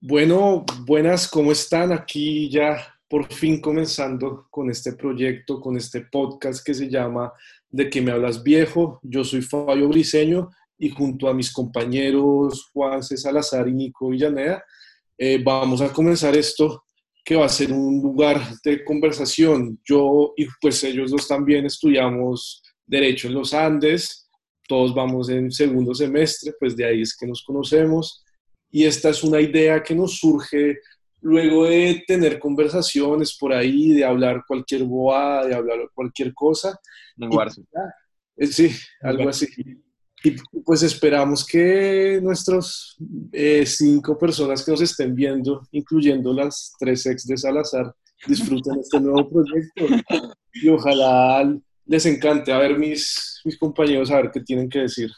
Bueno, buenas, ¿cómo están? Aquí ya por fin comenzando con este proyecto, con este podcast que se llama De que me hablas viejo. Yo soy Fabio Briseño y junto a mis compañeros Juan C. Salazar y Nico Villaneda, eh, vamos a comenzar esto que va a ser un lugar de conversación. Yo y pues ellos dos también estudiamos Derecho en los Andes, todos vamos en segundo semestre, pues de ahí es que nos conocemos y esta es una idea que nos surge luego de tener conversaciones por ahí, de hablar cualquier boada, de hablar cualquier cosa. Eh, sí, algo así. Y pues esperamos que nuestros eh, cinco personas que nos estén viendo, incluyendo las tres ex de Salazar, disfruten este nuevo proyecto. Y ojalá les encante. A ver, mis, mis compañeros, a ver qué tienen que decir.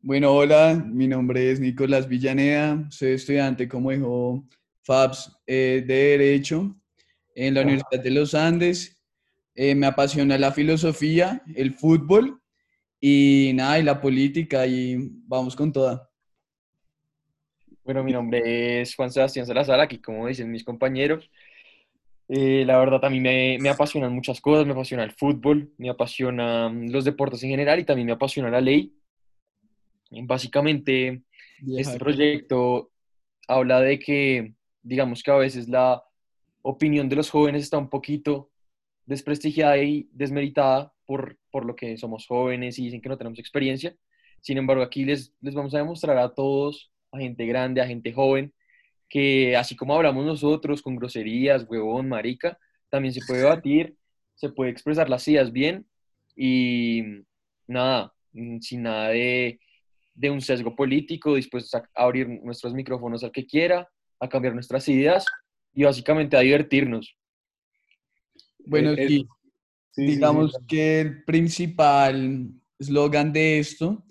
Bueno, hola, mi nombre es Nicolás Villaneda, soy estudiante, como dijo Fabs, eh, de Derecho en la Universidad de los Andes. Eh, me apasiona la filosofía, el fútbol y nada, y la política y vamos con toda. Bueno, mi nombre es Juan Sebastián Salazar, aquí como dicen mis compañeros. Eh, la verdad, a mí me, me, apasionan muchas cosas, me apasiona el fútbol, me apasionan los deportes en general y también me apasiona la ley. Básicamente, este proyecto habla de que, digamos que a veces la opinión de los jóvenes está un poquito desprestigiada y desmeritada por, por lo que somos jóvenes y dicen que no tenemos experiencia. Sin embargo, aquí les, les vamos a demostrar a todos, a gente grande, a gente joven, que así como hablamos nosotros con groserías, huevón, marica, también se puede debatir, se puede expresar las ideas bien y nada, sin nada de de un sesgo político, dispuestos a abrir nuestros micrófonos al que quiera, a cambiar nuestras ideas y básicamente a divertirnos. Bueno, eh, sí, digamos que el principal eslogan de esto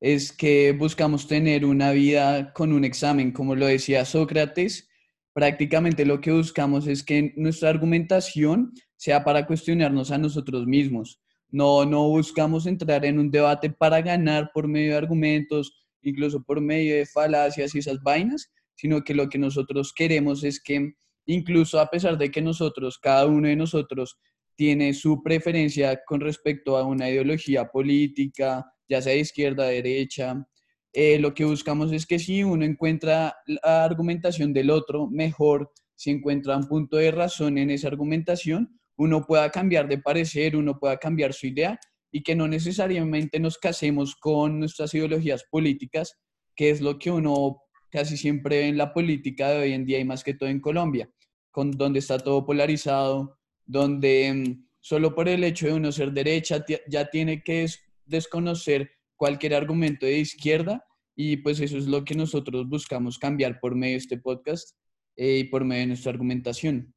es que buscamos tener una vida con un examen, como lo decía Sócrates. Prácticamente lo que buscamos es que nuestra argumentación sea para cuestionarnos a nosotros mismos no, no buscamos entrar en un debate para ganar por medio de argumentos, incluso por medio de falacias y esas vainas, sino que lo que nosotros queremos es que incluso a pesar de que nosotros, cada uno de nosotros, tiene su preferencia con respecto a una ideología política, ya sea de izquierda, derecha, eh, lo que buscamos es que si uno encuentra la argumentación del otro mejor, si encuentra un punto de razón en esa argumentación, uno pueda cambiar de parecer, uno pueda cambiar su idea y que no necesariamente nos casemos con nuestras ideologías políticas, que es lo que uno casi siempre ve en la política de hoy en día y más que todo en Colombia, con, donde está todo polarizado, donde mm, solo por el hecho de uno ser derecha ya tiene que desconocer cualquier argumento de izquierda y pues eso es lo que nosotros buscamos cambiar por medio de este podcast eh, y por medio de nuestra argumentación.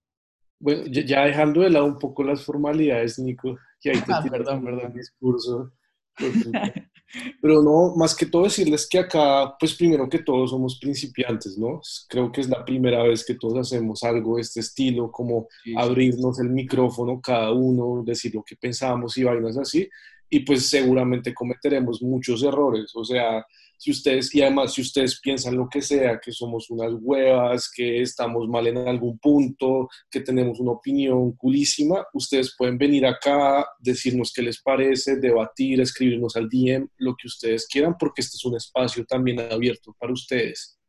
Bueno, ya dejando de lado un poco las formalidades, Nico, que ahí te ah, perdón, perdón. discurso. Pero no, más que todo decirles que acá, pues primero que todos somos principiantes, ¿no? Creo que es la primera vez que todos hacemos algo de este estilo, como abrirnos el micrófono cada uno, decir lo que pensamos y vainas así. Y pues seguramente cometeremos muchos errores, o sea, si ustedes, y además si ustedes piensan lo que sea, que somos unas huevas, que estamos mal en algún punto, que tenemos una opinión culísima, ustedes pueden venir acá, decirnos qué les parece, debatir, escribirnos al DM, lo que ustedes quieran, porque este es un espacio también abierto para ustedes.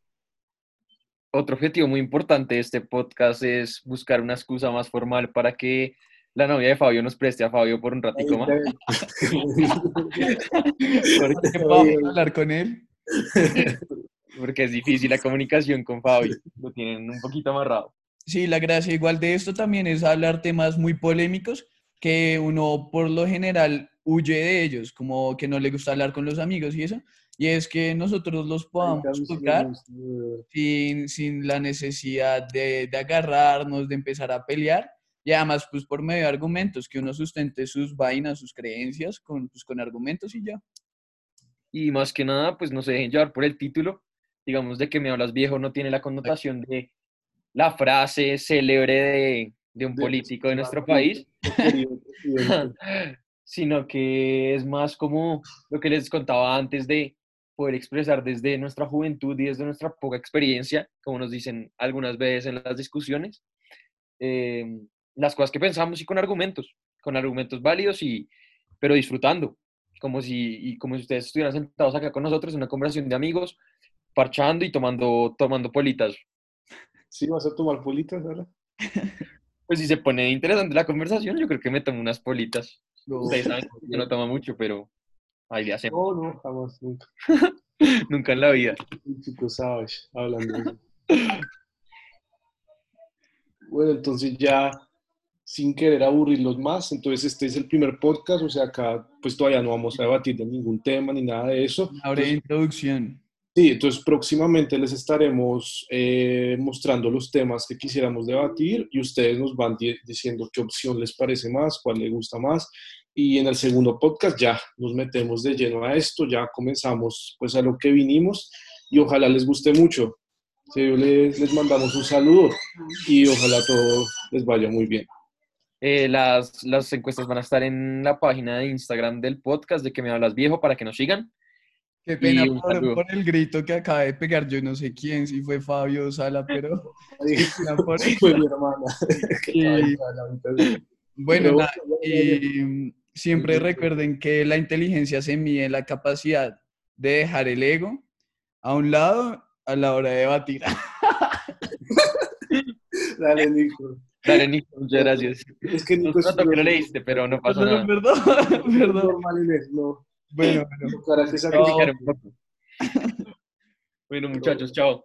Otro objetivo muy importante de este podcast es buscar una excusa más formal para que la novia de Fabio nos preste a Fabio por un ratico más. Porque hablar con él. Porque es difícil la comunicación con Fabio, lo tienen un poquito amarrado. Sí, la gracia igual de esto también es hablar temas muy polémicos que uno por lo general huye de ellos, como que no le gusta hablar con los amigos y eso. Y es que nosotros los podamos tocar sin, sin la necesidad de, de agarrarnos, de empezar a pelear, y además, pues por medio de argumentos, que uno sustente sus vainas, sus creencias con, pues, con argumentos y ya. Y más que nada, pues no se dejen llevar por el título. Digamos, de que me hablas viejo no tiene la connotación de la frase célebre de, de un político de nuestro país, sino que es más como lo que les contaba antes de poder expresar desde nuestra juventud y desde nuestra poca experiencia, como nos dicen algunas veces en las discusiones, eh, las cosas que pensamos y con argumentos, con argumentos válidos, y, pero disfrutando, como si, y como si ustedes estuvieran sentados acá con nosotros en una conversación de amigos, parchando y tomando, tomando politas. ¿Sí vas a tomar politas ahora? Pues si se pone interesante la conversación, yo creo que me tomo unas politas. Ustedes saben que yo no tomo mucho, pero ahí le hacemos. No, no, jamás, nunca. nunca en la vida. Chico, sabes, hablando. bueno, entonces ya sin querer aburrirlos más, entonces este es el primer podcast, o sea, acá pues todavía no vamos a debatir de ningún tema ni nada de eso. Ahora introducción. Sí, entonces próximamente les estaremos eh, mostrando los temas que quisiéramos debatir y ustedes nos van diciendo qué opción les parece más, cuál les gusta más. Y en el segundo podcast ya nos metemos de lleno a esto, ya comenzamos pues a lo que vinimos y ojalá les guste mucho. les, les mandamos un saludo y ojalá todo les vaya muy bien. Eh, las, las encuestas van a estar en la página de Instagram del podcast de que me hablas viejo para que nos sigan. Qué pena por, el grito que acaba de pegar, yo no sé quién, si fue Fabio Sala, pero... fue mi hermana. bueno, y siempre recuerden que la inteligencia se mide en la capacidad de dejar el ego a un lado a la hora de debatir. Dale, Nico. Dale, Nico, muchas gracias. Es que Nico no, no, que lo leíste, pero no pasa nada. Perdón, perdón. Normal, Inés, no. Bueno, bueno. Bueno, muchachos, chao.